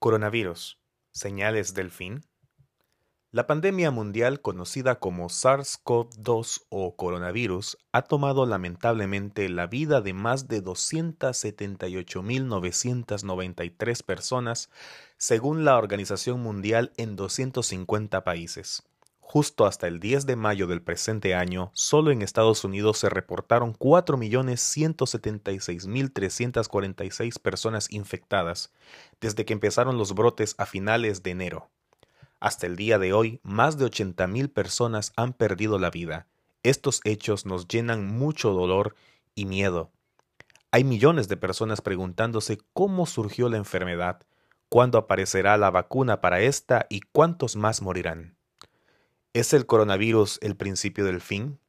Coronavirus. ¿Señales del fin? La pandemia mundial conocida como SARS-CoV-2 o coronavirus ha tomado lamentablemente la vida de más de 278.993 personas según la Organización Mundial en 250 países. Justo hasta el 10 de mayo del presente año, solo en Estados Unidos se reportaron 4.176.346 personas infectadas desde que empezaron los brotes a finales de enero. Hasta el día de hoy, más de 80.000 personas han perdido la vida. Estos hechos nos llenan mucho dolor y miedo. Hay millones de personas preguntándose cómo surgió la enfermedad, cuándo aparecerá la vacuna para esta y cuántos más morirán. ¿Es el coronavirus el principio del fin?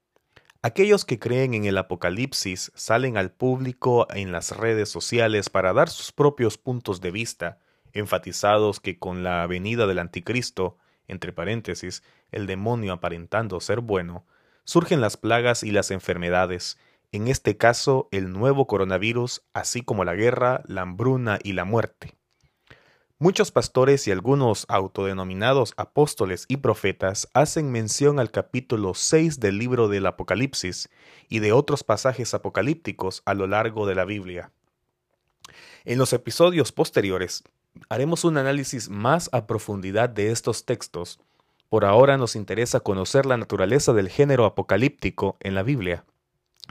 Aquellos que creen en el apocalipsis salen al público en las redes sociales para dar sus propios puntos de vista, enfatizados que con la venida del anticristo, entre paréntesis, el demonio aparentando ser bueno, surgen las plagas y las enfermedades, en este caso el nuevo coronavirus, así como la guerra, la hambruna y la muerte. Muchos pastores y algunos autodenominados apóstoles y profetas hacen mención al capítulo 6 del libro del Apocalipsis y de otros pasajes apocalípticos a lo largo de la Biblia. En los episodios posteriores haremos un análisis más a profundidad de estos textos. Por ahora nos interesa conocer la naturaleza del género apocalíptico en la Biblia.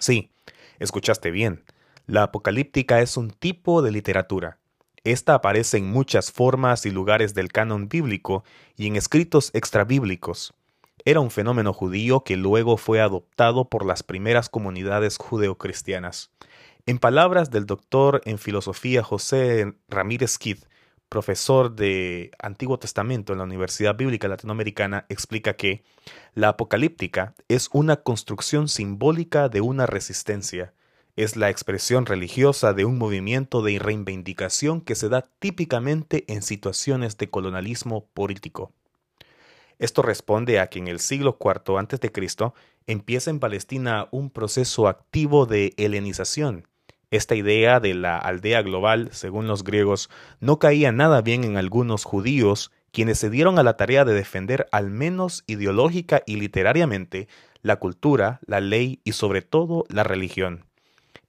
Sí, escuchaste bien. La apocalíptica es un tipo de literatura esta aparece en muchas formas y lugares del canon bíblico y en escritos extrabíblicos. Era un fenómeno judío que luego fue adoptado por las primeras comunidades judeocristianas. En palabras del doctor en filosofía José Ramírez Kid, profesor de Antiguo Testamento en la Universidad Bíblica Latinoamericana, explica que la apocalíptica es una construcción simbólica de una resistencia, es la expresión religiosa de un movimiento de reivindicación que se da típicamente en situaciones de colonialismo político. Esto responde a que en el siglo IV a.C. empieza en Palestina un proceso activo de helenización. Esta idea de la aldea global, según los griegos, no caía nada bien en algunos judíos, quienes se dieron a la tarea de defender al menos ideológica y literariamente la cultura, la ley y sobre todo la religión.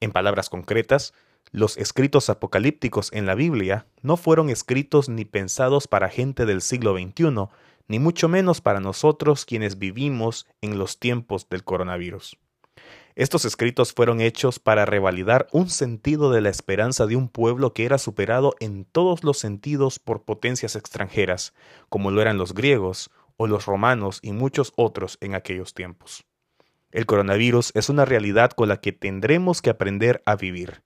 En palabras concretas, los escritos apocalípticos en la Biblia no fueron escritos ni pensados para gente del siglo XXI, ni mucho menos para nosotros quienes vivimos en los tiempos del coronavirus. Estos escritos fueron hechos para revalidar un sentido de la esperanza de un pueblo que era superado en todos los sentidos por potencias extranjeras, como lo eran los griegos o los romanos y muchos otros en aquellos tiempos. El coronavirus es una realidad con la que tendremos que aprender a vivir.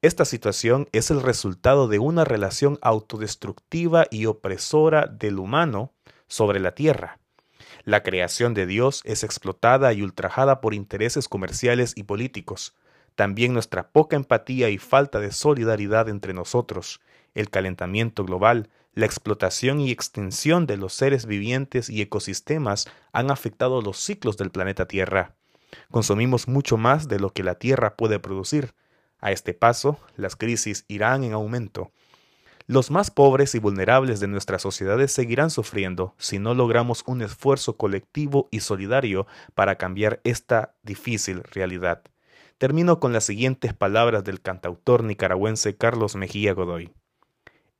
Esta situación es el resultado de una relación autodestructiva y opresora del humano sobre la Tierra. La creación de Dios es explotada y ultrajada por intereses comerciales y políticos. También nuestra poca empatía y falta de solidaridad entre nosotros, el calentamiento global, la explotación y extensión de los seres vivientes y ecosistemas han afectado los ciclos del planeta Tierra. Consumimos mucho más de lo que la Tierra puede producir. A este paso, las crisis irán en aumento. Los más pobres y vulnerables de nuestras sociedades seguirán sufriendo si no logramos un esfuerzo colectivo y solidario para cambiar esta difícil realidad. Termino con las siguientes palabras del cantautor nicaragüense Carlos Mejía Godoy.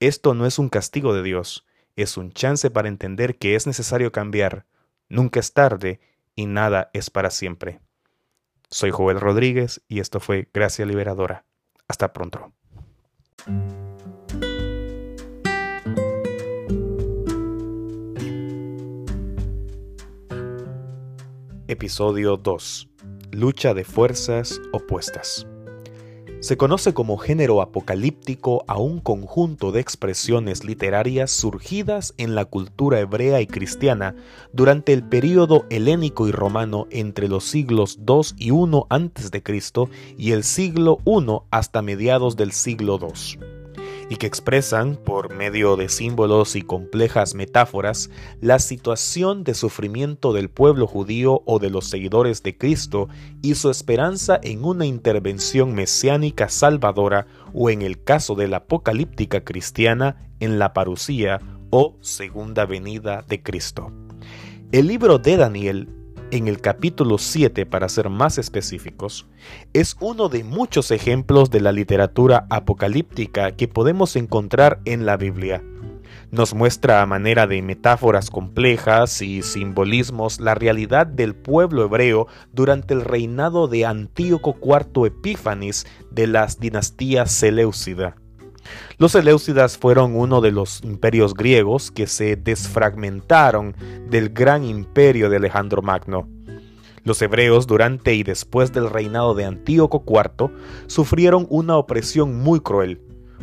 Esto no es un castigo de Dios, es un chance para entender que es necesario cambiar. Nunca es tarde y nada es para siempre. Soy Joel Rodríguez y esto fue Gracia Liberadora. Hasta pronto. Episodio 2. Lucha de fuerzas opuestas. Se conoce como género apocalíptico a un conjunto de expresiones literarias surgidas en la cultura hebrea y cristiana durante el período helénico y romano entre los siglos II y I a.C. y el siglo I hasta mediados del siglo II. Y que expresan, por medio de símbolos y complejas metáforas, la situación de sufrimiento del pueblo judío o de los seguidores de Cristo y su esperanza en una intervención mesiánica salvadora o en el caso de la apocalíptica cristiana en la parucía o segunda venida de Cristo. El libro de Daniel en el capítulo 7, para ser más específicos, es uno de muchos ejemplos de la literatura apocalíptica que podemos encontrar en la Biblia. Nos muestra a manera de metáforas complejas y simbolismos la realidad del pueblo hebreo durante el reinado de Antíoco IV Epífanes de las dinastías Seleucida. Los Seleucidas fueron uno de los imperios griegos que se desfragmentaron del gran imperio de Alejandro Magno. Los hebreos durante y después del reinado de Antíoco IV sufrieron una opresión muy cruel,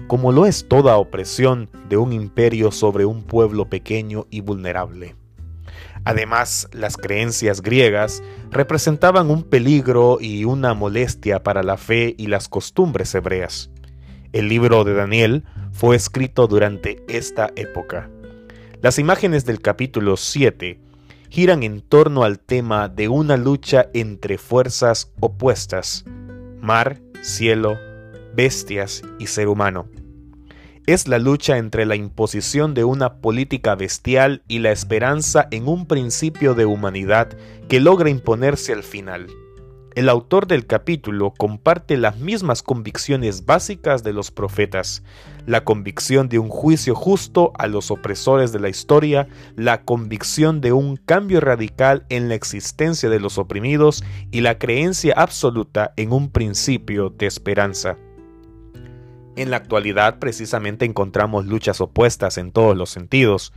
como lo es toda opresión de un imperio sobre un pueblo pequeño y vulnerable. Además, las creencias griegas representaban un peligro y una molestia para la fe y las costumbres hebreas. El libro de Daniel fue escrito durante esta época. Las imágenes del capítulo 7 giran en torno al tema de una lucha entre fuerzas opuestas, mar, cielo, bestias y ser humano. Es la lucha entre la imposición de una política bestial y la esperanza en un principio de humanidad que logra imponerse al final. El autor del capítulo comparte las mismas convicciones básicas de los profetas, la convicción de un juicio justo a los opresores de la historia, la convicción de un cambio radical en la existencia de los oprimidos y la creencia absoluta en un principio de esperanza. En la actualidad precisamente encontramos luchas opuestas en todos los sentidos.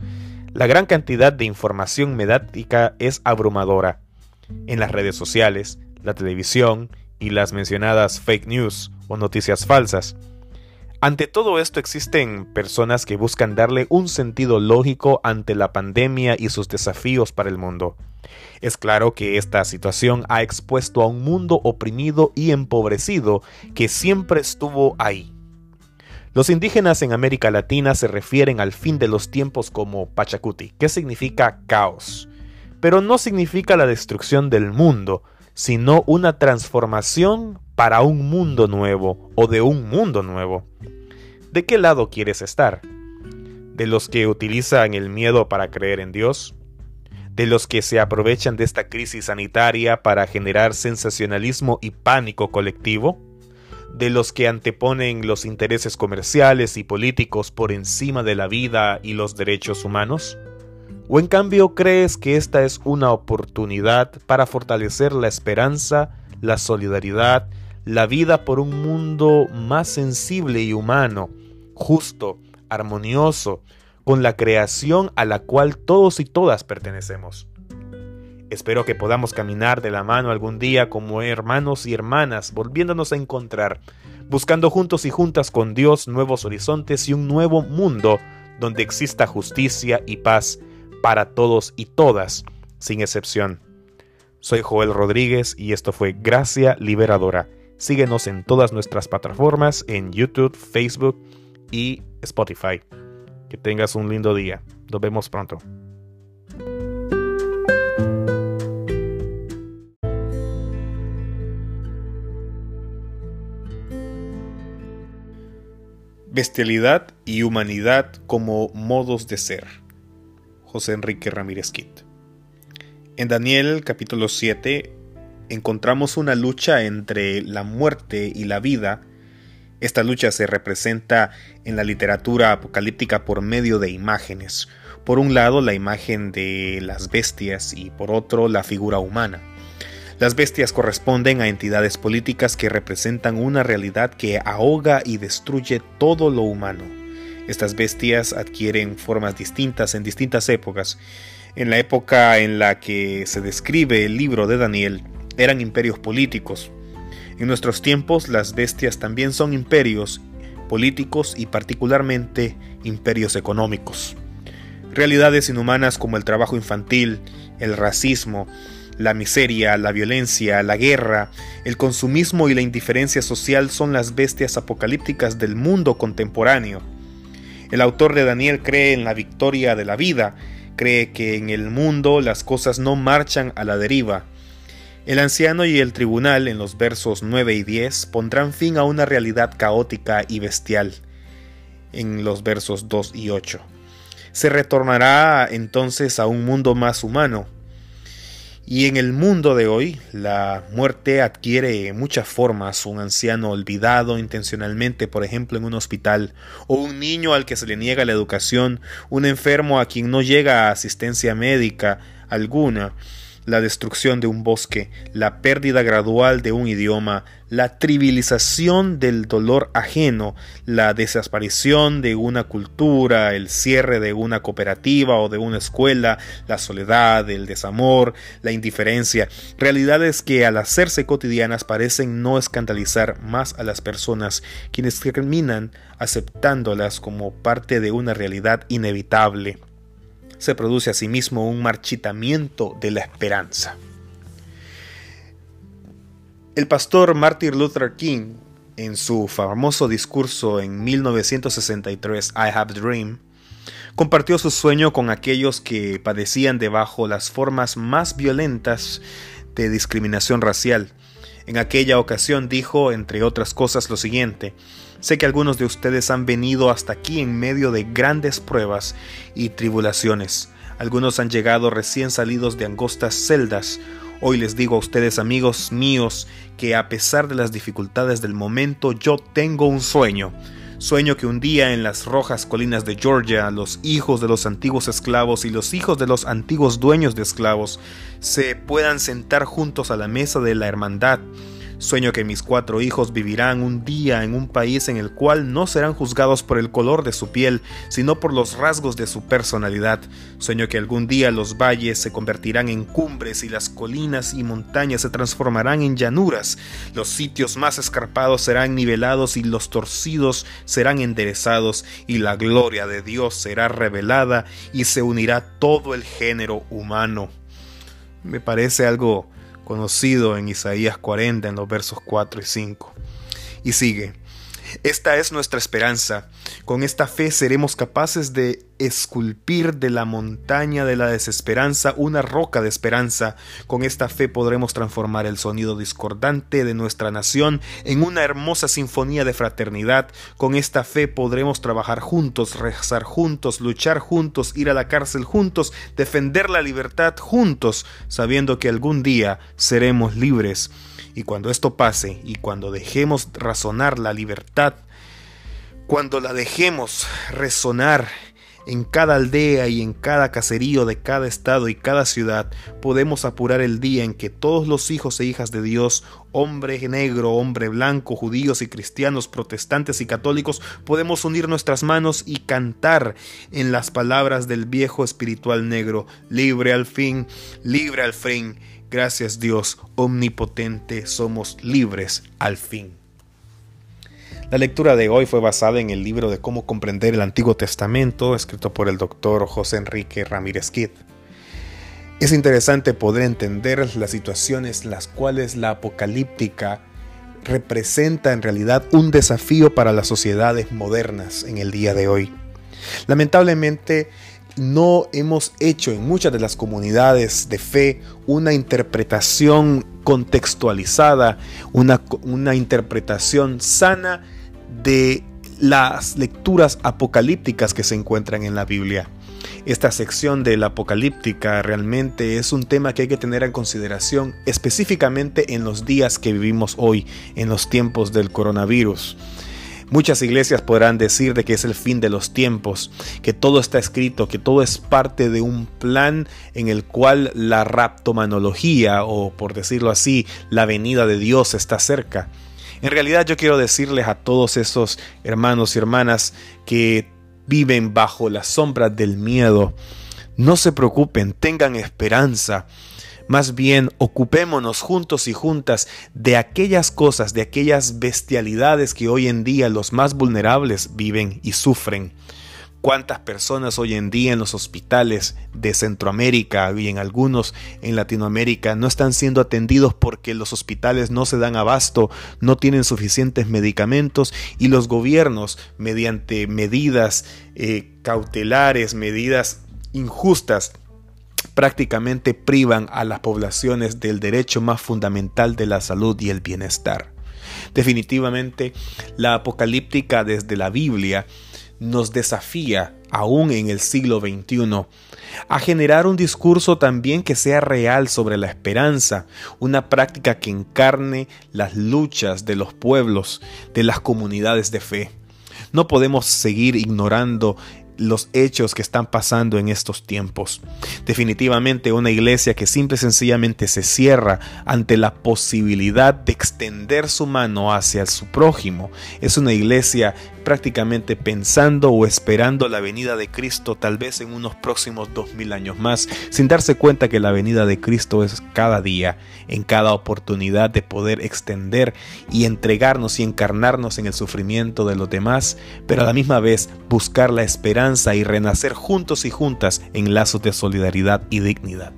La gran cantidad de información mediática es abrumadora. En las redes sociales, la televisión y las mencionadas fake news o noticias falsas. Ante todo esto existen personas que buscan darle un sentido lógico ante la pandemia y sus desafíos para el mundo. Es claro que esta situación ha expuesto a un mundo oprimido y empobrecido que siempre estuvo ahí. Los indígenas en América Latina se refieren al fin de los tiempos como Pachacuti, que significa caos, pero no significa la destrucción del mundo, sino una transformación para un mundo nuevo o de un mundo nuevo. ¿De qué lado quieres estar? ¿De los que utilizan el miedo para creer en Dios? ¿De los que se aprovechan de esta crisis sanitaria para generar sensacionalismo y pánico colectivo? ¿De los que anteponen los intereses comerciales y políticos por encima de la vida y los derechos humanos? ¿O en cambio crees que esta es una oportunidad para fortalecer la esperanza, la solidaridad, la vida por un mundo más sensible y humano, justo, armonioso, con la creación a la cual todos y todas pertenecemos? Espero que podamos caminar de la mano algún día como hermanos y hermanas, volviéndonos a encontrar, buscando juntos y juntas con Dios nuevos horizontes y un nuevo mundo donde exista justicia y paz para todos y todas, sin excepción. Soy Joel Rodríguez y esto fue Gracia Liberadora. Síguenos en todas nuestras plataformas, en YouTube, Facebook y Spotify. Que tengas un lindo día. Nos vemos pronto. Bestialidad y humanidad como modos de ser. José Enrique Ramírez Kit. En Daniel capítulo 7 encontramos una lucha entre la muerte y la vida. Esta lucha se representa en la literatura apocalíptica por medio de imágenes. Por un lado la imagen de las bestias y por otro la figura humana. Las bestias corresponden a entidades políticas que representan una realidad que ahoga y destruye todo lo humano estas bestias adquieren formas distintas en distintas épocas. En la época en la que se describe el libro de Daniel, eran imperios políticos. En nuestros tiempos las bestias también son imperios políticos y particularmente imperios económicos. Realidades inhumanas como el trabajo infantil, el racismo, la miseria, la violencia, la guerra, el consumismo y la indiferencia social son las bestias apocalípticas del mundo contemporáneo El autor de Daniel cree en la victoria de la vida, cree que en el mundo las cosas no marchan a la deriva. El anciano y el tribunal en los versos 9 y 10 pondrán fin a una realidad caótica y bestial en los versos 2 y 8. Se retornará entonces a un mundo más humano, y en el mundo de hoy, la muerte adquiere muchas formas. Un anciano olvidado intencionalmente, por ejemplo, en un hospital, o un niño al que se le niega la educación, un enfermo a quien no llega asistencia médica alguna, la destrucción de un bosque, la pérdida gradual de un idioma, la trivialización del dolor ajeno, la desaparición de una cultura, el cierre de una cooperativa o de una escuela, la soledad, el desamor, la indiferencia, realidades que al hacerse cotidianas parecen no escandalizar más a las personas, quienes terminan aceptándolas como parte de una realidad inevitable se produce asimismo un marchitamiento de la esperanza. El pastor Martin Luther King, en su famoso discurso en 1963, I Have a Dream, compartió su sueño con aquellos que padecían debajo las formas más violentas de discriminación racial. En aquella ocasión dijo, entre otras cosas, lo siguiente, Sé que algunos de ustedes han venido hasta aquí en medio de grandes pruebas y tribulaciones. Algunos han llegado recién salidos de angostas celdas. Hoy les digo a ustedes amigos míos que a pesar de las dificultades del momento yo tengo un sueño. Sueño que un día en las rojas colinas de Georgia los hijos de los antiguos esclavos y los hijos de los antiguos dueños de esclavos se puedan sentar juntos a la mesa de la hermandad Sueño que mis cuatro hijos vivirán un día en un país en el cual no serán juzgados por el color de su piel, sino por los rasgos de su personalidad. Sueño que algún día los valles se convertirán en cumbres y las colinas y montañas se transformarán en llanuras. Los sitios más escarpados serán nivelados y los torcidos serán enderezados y la gloria de Dios será revelada y se unirá todo el género humano. Me parece algo conocido en Isaías 40 en los versos 4 y 5. Y sigue, esta es nuestra esperanza. Con esta fe seremos capaces de esculpir de la montaña de la desesperanza una roca de esperanza. Con esta fe podremos transformar el sonido discordante de nuestra nación en una hermosa sinfonía de fraternidad. Con esta fe podremos trabajar juntos, rezar juntos, luchar juntos, ir a la cárcel juntos, defender la libertad juntos, sabiendo que algún día seremos libres. Y cuando esto pase y cuando dejemos razonar la libertad, cuando la dejemos resonar en cada aldea y en cada caserío de cada estado y cada ciudad, podemos apurar el día en que todos los hijos e hijas de Dios, hombre negro, hombre blanco, judíos y cristianos, protestantes y católicos, podemos unir nuestras manos y cantar en las palabras del viejo espiritual negro, libre al fin, libre al fin Gracias Dios omnipotente, somos libres al fin. La lectura de hoy fue basada en el libro de Cómo comprender el Antiguo Testamento, escrito por el doctor José Enrique Ramírez Kid. Es interesante poder entender las situaciones las cuales la apocalíptica representa en realidad un desafío para las sociedades modernas en el día de hoy. Lamentablemente, no hemos hecho en muchas de las comunidades de fe una interpretación contextualizada, una, una, interpretación sana de las lecturas apocalípticas que se encuentran en la Biblia. Esta sección de la apocalíptica realmente es un tema que hay que tener en consideración específicamente en los días que vivimos hoy, en los tiempos del coronavirus. Muchas iglesias podrán decir de que es el fin de los tiempos, que todo está escrito, que todo es parte de un plan en el cual la raptomanología, o por decirlo así, la venida de Dios está cerca. En realidad yo quiero decirles a todos esos hermanos y hermanas que viven bajo la sombra del miedo, no se preocupen, tengan esperanza. Más bien, ocupémonos juntos y juntas de aquellas cosas, de aquellas bestialidades que hoy en día los más vulnerables viven y sufren. cuántas personas hoy en día en los hospitales de Centroamérica y en algunos en Latinoamérica no están siendo atendidos porque los hospitales no se dan abasto, no tienen suficientes medicamentos y los gobiernos mediante medidas eh, cautelares, medidas injustas, prácticamente privan a las poblaciones del derecho más fundamental de la salud y el bienestar. Definitivamente, la apocalíptica desde la Biblia nos desafía, aún en el siglo XXI, a generar un discurso también que sea real sobre la esperanza, una práctica que encarne las luchas de los pueblos, de las comunidades de fe. No podemos seguir ignorando los hechos que están pasando en estos tiempos. Definitivamente una iglesia que simple y sencillamente se cierra ante la posibilidad de extender su mano hacia su prójimo. Es una iglesia prácticamente pensando o esperando la venida de Cristo tal vez en unos próximos dos mil años más, sin darse cuenta que la venida de Cristo es cada día, en cada oportunidad de poder extender y entregarnos y encarnarnos en el sufrimiento de los demás, pero a la misma vez buscar la esperanza y renacer juntos y juntas en lazos de solidaridad y dignidad.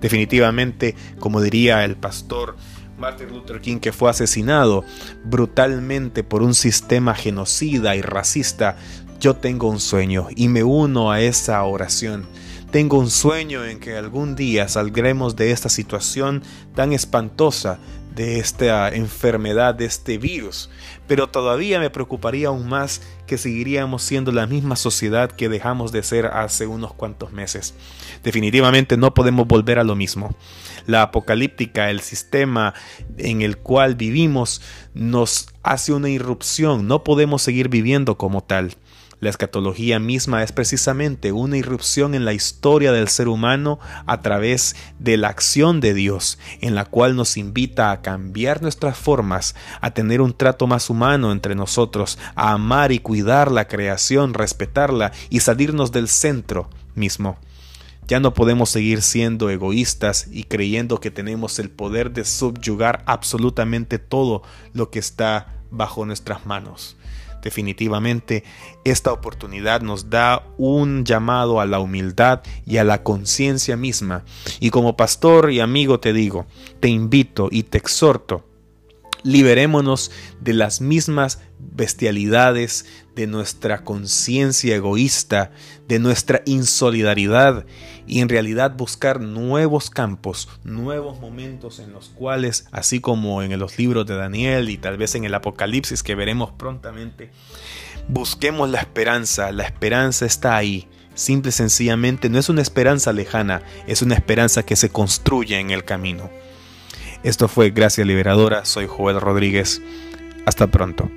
Definitivamente, como diría el pastor Martin Luther King que fue asesinado brutalmente por un sistema genocida y racista, yo tengo un sueño y me uno a esa oración. Tengo un sueño en que algún día saldremos de esta situación tan espantosa, de esta enfermedad, de este virus. Pero todavía me preocuparía aún más que seguiríamos siendo la misma sociedad que dejamos de ser hace unos cuantos meses. Definitivamente no podemos volver a lo mismo. La apocalíptica, el sistema en el cual vivimos, nos hace una irrupción. No podemos seguir viviendo como tal. La escatología misma es precisamente una irrupción en la historia del ser humano a través de la acción de Dios, en la cual nos invita a cambiar nuestras formas, a tener un trato más humano entre nosotros, a amar y cuidar la creación, respetarla y salirnos del centro mismo. Ya no podemos seguir siendo egoístas y creyendo que tenemos el poder de subyugar absolutamente todo lo que está bajo nuestras manos. Definitivamente, esta oportunidad nos da un llamado a la humildad y a la conciencia misma. Y como pastor y amigo te digo, te invito y te exhorto liberémonos de las mismas bestialidades, de nuestra conciencia egoísta, de nuestra insolidaridad y en realidad buscar nuevos campos, nuevos momentos en los cuales, así como en los libros de Daniel y tal vez en el Apocalipsis que veremos prontamente, busquemos la esperanza, la esperanza está ahí. Simple y sencillamente no es una esperanza lejana, es una esperanza que se construye en el camino. Esto fue Gracia Liberadora, soy Joel Rodríguez. Hasta pronto.